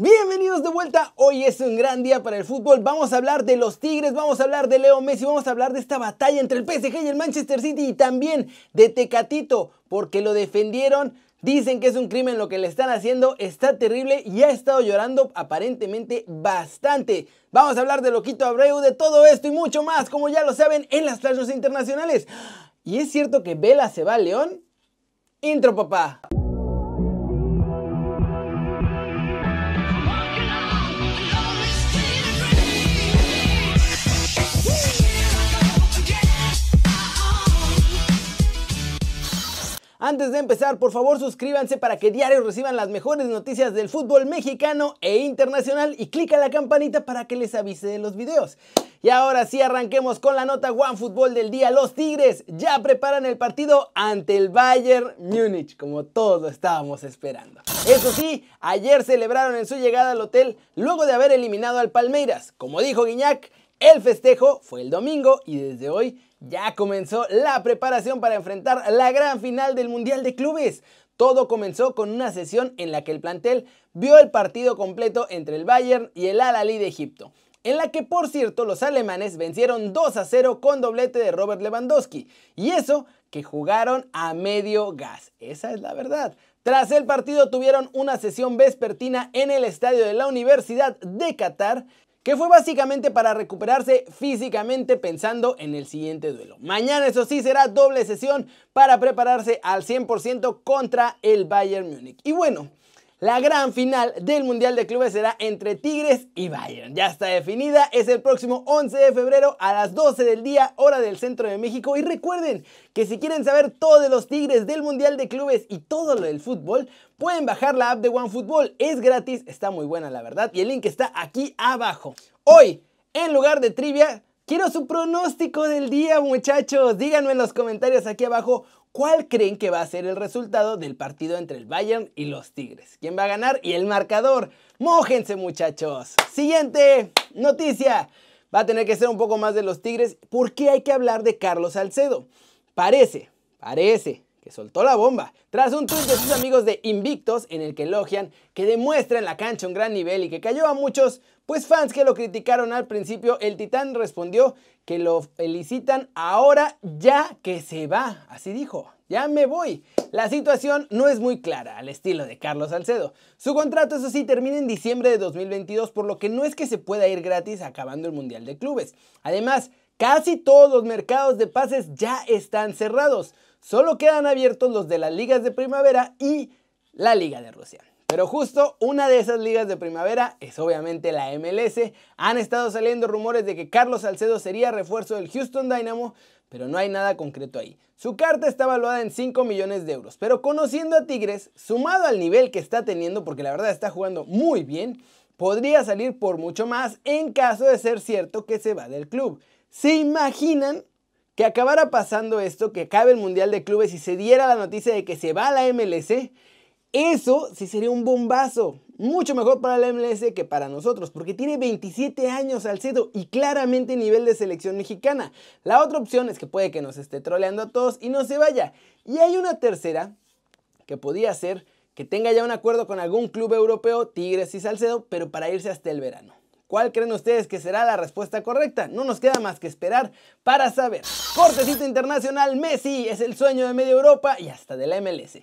Bienvenidos de vuelta, hoy es un gran día para el fútbol, vamos a hablar de los Tigres, vamos a hablar de Leo Messi, vamos a hablar de esta batalla entre el PSG y el Manchester City y también de Tecatito, porque lo defendieron, dicen que es un crimen lo que le están haciendo, está terrible y ha estado llorando aparentemente bastante. Vamos a hablar de Loquito Abreu, de todo esto y mucho más, como ya lo saben, en las playas internacionales. ¿Y es cierto que Vela se va a León? Intro papá. Antes de empezar, por favor suscríbanse para que diario reciban las mejores noticias del fútbol mexicano e internacional y clica la campanita para que les avise de los videos. Y ahora sí arranquemos con la nota One Fútbol del día. Los Tigres ya preparan el partido ante el Bayern Múnich, como todos estábamos esperando. Eso sí, ayer celebraron en su llegada al hotel luego de haber eliminado al Palmeiras. Como dijo Guiñac, el festejo fue el domingo y desde hoy ya comenzó la preparación para enfrentar la gran final del Mundial de Clubes. Todo comenzó con una sesión en la que el plantel vio el partido completo entre el Bayern y el Al-Ali de Egipto, en la que por cierto los alemanes vencieron 2 a 0 con doblete de Robert Lewandowski, y eso que jugaron a medio gas, esa es la verdad. Tras el partido tuvieron una sesión vespertina en el estadio de la Universidad de Qatar que fue básicamente para recuperarse físicamente pensando en el siguiente duelo. Mañana eso sí será doble sesión para prepararse al 100% contra el Bayern Múnich. Y bueno, la gran final del Mundial de Clubes será entre Tigres y Bayern. Ya está definida, es el próximo 11 de febrero a las 12 del día, hora del centro de México. Y recuerden que si quieren saber todo de los Tigres del Mundial de Clubes y todo lo del fútbol, pueden bajar la app de OneFootball. Es gratis, está muy buena la verdad y el link está aquí abajo. Hoy, en lugar de trivia, quiero su pronóstico del día, muchachos. Díganme en los comentarios aquí abajo ¿Cuál creen que va a ser el resultado del partido entre el Bayern y los Tigres? ¿Quién va a ganar? Y el marcador. Mójense muchachos. Siguiente noticia. Va a tener que ser un poco más de los Tigres. ¿Por qué hay que hablar de Carlos Salcedo? Parece, parece soltó la bomba. Tras un tuit de sus amigos de Invictos en el que elogian que demuestra en la cancha un gran nivel y que cayó a muchos, pues fans que lo criticaron al principio, el titán respondió que lo felicitan ahora ya que se va. Así dijo, ya me voy. La situación no es muy clara, al estilo de Carlos Salcedo. Su contrato, eso sí, termina en diciembre de 2022, por lo que no es que se pueda ir gratis acabando el Mundial de Clubes. Además, casi todos los mercados de pases ya están cerrados. Solo quedan abiertos los de las ligas de primavera y la Liga de Rusia. Pero justo una de esas ligas de primavera es obviamente la MLS. Han estado saliendo rumores de que Carlos Salcedo sería refuerzo del Houston Dynamo, pero no hay nada concreto ahí. Su carta está valuada en 5 millones de euros, pero conociendo a Tigres, sumado al nivel que está teniendo, porque la verdad está jugando muy bien, podría salir por mucho más en caso de ser cierto que se va del club. ¿Se imaginan que acabara pasando esto, que acabe el Mundial de Clubes y se diera la noticia de que se va a la MLC? Eso sí sería un bombazo. Mucho mejor para la MLS que para nosotros, porque tiene 27 años Salcedo y claramente nivel de selección mexicana. La otra opción es que puede que nos esté troleando a todos y no se vaya. Y hay una tercera que podría ser que tenga ya un acuerdo con algún club europeo, Tigres y Salcedo, pero para irse hasta el verano. ¿Cuál creen ustedes que será la respuesta correcta? No nos queda más que esperar para saber. Cortecito internacional, Messi es el sueño de media Europa y hasta de la MLS.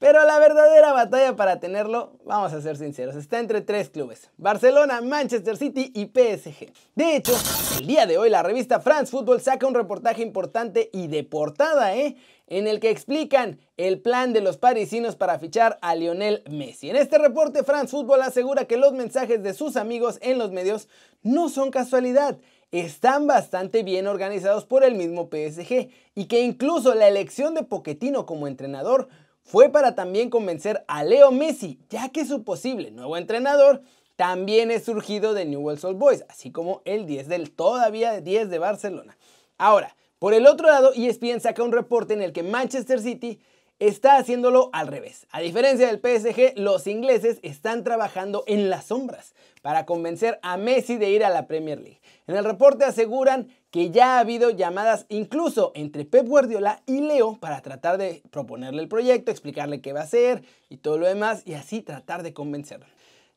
Pero la verdadera batalla para tenerlo, vamos a ser sinceros, está entre tres clubes, Barcelona, Manchester City y PSG. De hecho, el día de hoy la revista France Football saca un reportaje importante y de portada, ¿eh? En el que explican el plan de los parisinos para fichar a Lionel Messi. En este reporte, France Football asegura que los mensajes de sus amigos en los medios no son casualidad, están bastante bien organizados por el mismo PSG y que incluso la elección de Poquetino como entrenador fue para también convencer a Leo Messi, ya que su posible nuevo entrenador también es surgido de Newell's Old Boys, así como el 10 del todavía 10 de Barcelona. Ahora, por el otro lado, ESPN saca un reporte en el que Manchester City está haciéndolo al revés. A diferencia del PSG, los ingleses están trabajando en las sombras para convencer a Messi de ir a la Premier League. En el reporte aseguran que ya ha habido llamadas incluso entre Pep Guardiola y Leo para tratar de proponerle el proyecto, explicarle qué va a hacer y todo lo demás y así tratar de convencerlo.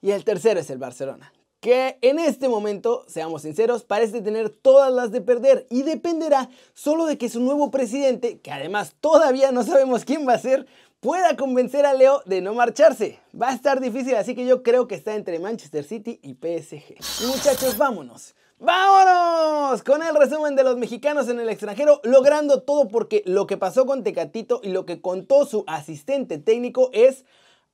Y el tercero es el Barcelona, que en este momento, seamos sinceros, parece tener todas las de perder y dependerá solo de que su nuevo presidente, que además todavía no sabemos quién va a ser, pueda convencer a Leo de no marcharse. Va a estar difícil, así que yo creo que está entre Manchester City y PSG. Y muchachos, vámonos. ¡Vámonos! Con el resumen de los mexicanos en el extranjero, logrando todo porque lo que pasó con Tecatito y lo que contó su asistente técnico es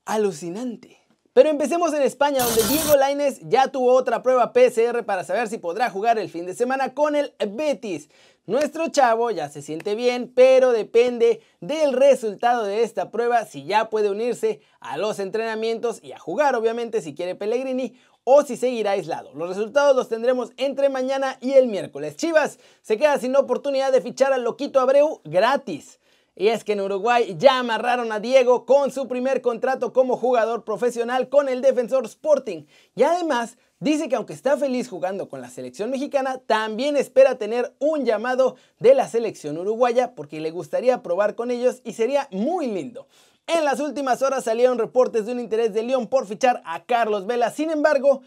alucinante. Pero empecemos en España, donde Diego Lainez ya tuvo otra prueba PCR para saber si podrá jugar el fin de semana con el Betis. Nuestro chavo ya se siente bien, pero depende del resultado de esta prueba si ya puede unirse a los entrenamientos y a jugar, obviamente, si quiere Pellegrini o si seguirá aislado. Los resultados los tendremos entre mañana y el miércoles. Chivas se queda sin oportunidad de fichar al Loquito Abreu gratis. Y es que en Uruguay ya amarraron a Diego con su primer contrato como jugador profesional con el Defensor Sporting. Y además dice que aunque está feliz jugando con la selección mexicana, también espera tener un llamado de la selección uruguaya porque le gustaría probar con ellos y sería muy lindo. En las últimas horas salieron reportes de un interés de León por fichar a Carlos Vela. Sin embargo,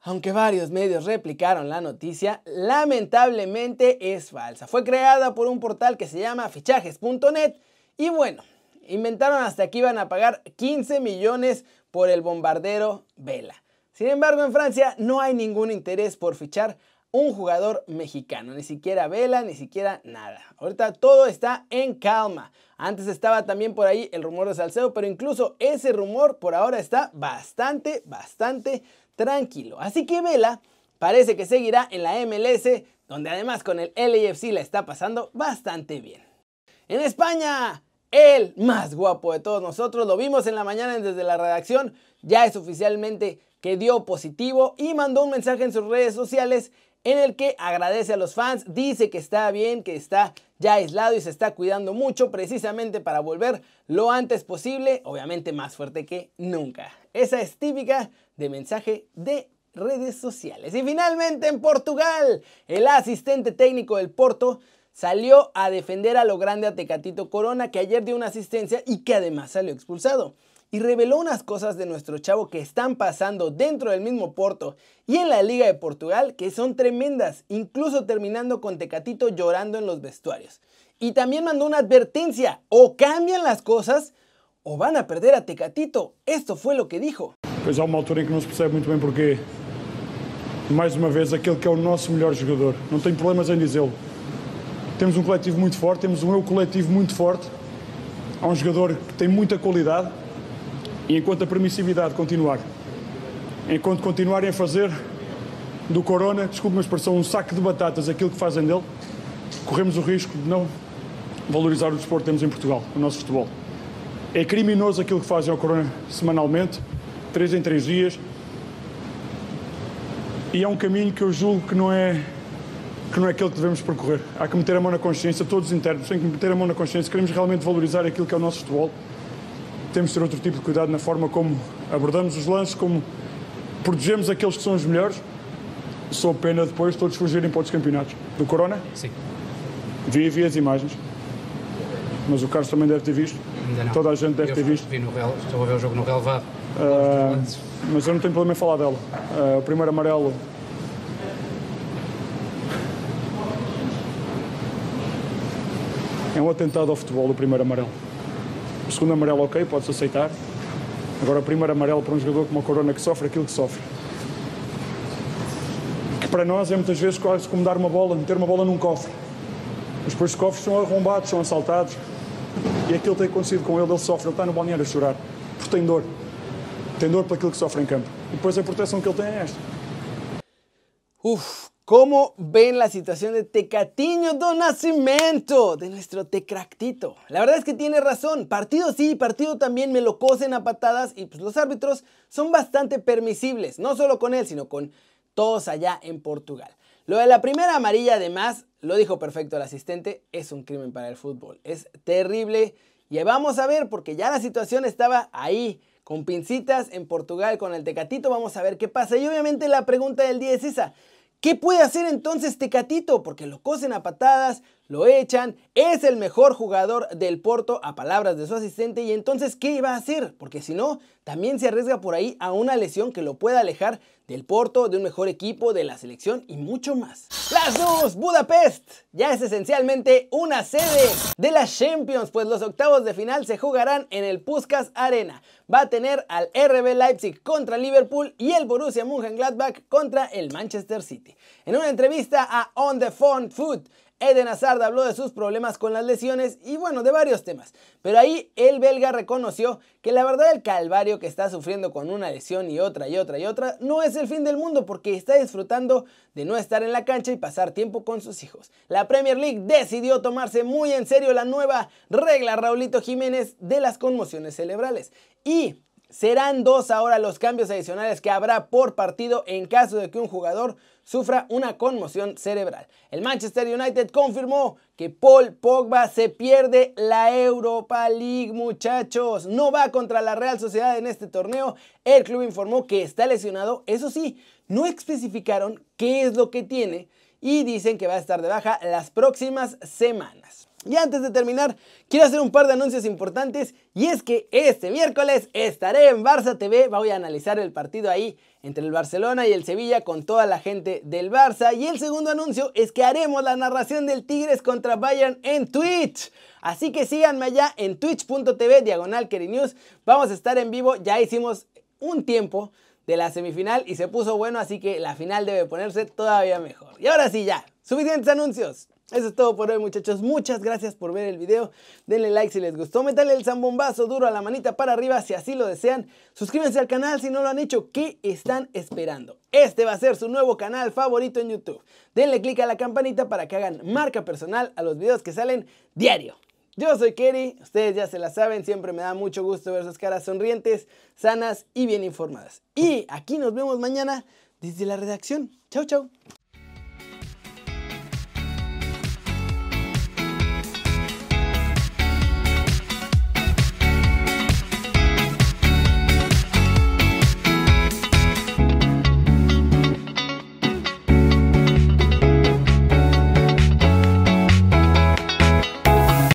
aunque varios medios replicaron la noticia, lamentablemente es falsa. Fue creada por un portal que se llama fichajes.net y bueno, inventaron hasta que iban a pagar 15 millones por el bombardero Vela. Sin embargo, en Francia no hay ningún interés por fichar un jugador mexicano, ni siquiera Vela, ni siquiera nada. Ahorita todo está en calma. Antes estaba también por ahí el rumor de Salcedo, pero incluso ese rumor por ahora está bastante, bastante tranquilo. Así que Vela parece que seguirá en la MLS, donde además con el LAFC la está pasando bastante bien. En España, el más guapo de todos nosotros, lo vimos en la mañana desde la redacción, ya es oficialmente que dio positivo y mandó un mensaje en sus redes sociales en el que agradece a los fans, dice que está bien, que está ya aislado y se está cuidando mucho precisamente para volver lo antes posible, obviamente más fuerte que nunca. Esa es típica de mensaje de redes sociales. Y finalmente en Portugal, el asistente técnico del Porto salió a defender a lo grande a Tecatito Corona, que ayer dio una asistencia y que además salió expulsado. Y reveló unas cosas de nuestro chavo que están pasando dentro del mismo Porto y en la Liga de Portugal que son tremendas, incluso terminando con Tecatito llorando en los vestuarios. Y también mandó una advertencia, o cambian las cosas o van a perder a Tecatito. Esto fue lo que dijo. Pois há uma altura em que não se percebe muito bem porquê. Mais uma vez, aquele que é o nosso melhor jogador. Não problemas em dizê-lo. Temos um coletivo muito forte, temos um eu coletivo muito forte. Há um jogador que tem muita qualidade e enquanto a permissividade continuar, enquanto continuarem a fazer do Corona, desculpe uma expressão, um saco de batatas aquilo que fazem dele, corremos o risco de não valorizar o desporto que temos em Portugal, o nosso futebol. É criminoso aquilo que fazem ao Corona semanalmente, três em três dias. E é um caminho que eu julgo que não é que não é aquele que devemos percorrer. Há que meter a mão na consciência, todos os internos têm que meter a mão na consciência. Queremos realmente valorizar aquilo que é o nosso futebol. Temos de ter outro tipo de cuidado na forma como abordamos os lances, como protegemos aqueles que são os melhores. Sou pena depois todos fugirem para outros campeonatos. Do Corona? Sim. Vi, vi as imagens. Mas o Carlos também deve ter visto. Toda a gente deve eu ter visto. Vi no rel, estou a ver o jogo no relevado. Ah, mas eu não tenho problema em falar dela. Ah, o primeiro amarelo. É um atentado ao futebol, o primeiro amarelo. O segundo amarelo, ok, pode-se aceitar. Agora, o primeiro amarelo para um jogador como a Corona que sofre aquilo que sofre. Que para nós é muitas vezes quase como dar uma bola, meter uma bola num cofre. Mas depois os cofres são arrombados, são assaltados. E aquilo tem acontecido com ele, ele sofre, ele está no balneário a chorar. Porque tem dor. Tem dor por aquilo que sofre em campo. E depois a proteção que ele tem é esta. Uf, ¿cómo ven la situación de Tecatiño do Nascimento? De nuestro Tecractito. La verdad es que tiene razón. Partido sí, partido también me lo cosen a patadas y pues los árbitros son bastante permisibles. No solo con él, sino con todos allá en Portugal. Lo de la primera amarilla, además, lo dijo perfecto el asistente, es un crimen para el fútbol. Es terrible. Y vamos a ver, porque ya la situación estaba ahí, con pincitas en Portugal con el Tecatito. Vamos a ver qué pasa. Y obviamente la pregunta del día es esa. ¿Qué puede hacer entonces Tecatito? Porque lo cosen a patadas, lo echan, es el mejor jugador del Porto a palabras de su asistente y entonces ¿qué iba a hacer? Porque si no, también se arriesga por ahí a una lesión que lo pueda alejar del Porto, de un mejor equipo, de la selección y mucho más. Las Budapest ya es esencialmente una sede de la Champions, pues los octavos de final se jugarán en el Puskas Arena. Va a tener al RB Leipzig contra Liverpool y el Borussia Mönchengladbach contra el Manchester City. En una entrevista a On the Phone Food, Eden Hazard habló de sus problemas con las lesiones y bueno, de varios temas. Pero ahí el belga reconoció que la verdad el calvario que está sufriendo con una lesión y otra y otra y otra no es el fin del mundo porque está disfrutando de no estar en la cancha y pasar tiempo con sus hijos. La Premier League decidió tomarse muy en serio la nueva regla Raulito Jiménez de las conmociones cerebrales y Serán dos ahora los cambios adicionales que habrá por partido en caso de que un jugador sufra una conmoción cerebral. El Manchester United confirmó que Paul Pogba se pierde la Europa League, muchachos. No va contra la Real Sociedad en este torneo. El club informó que está lesionado. Eso sí, no especificaron qué es lo que tiene y dicen que va a estar de baja las próximas semanas. Y antes de terminar, quiero hacer un par de anuncios importantes y es que este miércoles estaré en Barça TV, voy a analizar el partido ahí entre el Barcelona y el Sevilla con toda la gente del Barça y el segundo anuncio es que haremos la narración del Tigres contra Bayern en Twitch. Así que síganme allá en twitch.tv diagonal News. Vamos a estar en vivo, ya hicimos un tiempo de la semifinal y se puso bueno, así que la final debe ponerse todavía mejor. Y ahora sí ya, suficientes anuncios. Eso es todo por hoy muchachos, muchas gracias por ver el video, denle like si les gustó, métanle el zambombazo duro a la manita para arriba si así lo desean, suscríbanse al canal si no lo han hecho, ¿qué están esperando? Este va a ser su nuevo canal favorito en YouTube, denle click a la campanita para que hagan marca personal a los videos que salen diario. Yo soy Kerry, ustedes ya se la saben, siempre me da mucho gusto ver sus caras sonrientes, sanas y bien informadas. Y aquí nos vemos mañana desde la redacción. Chau, chau.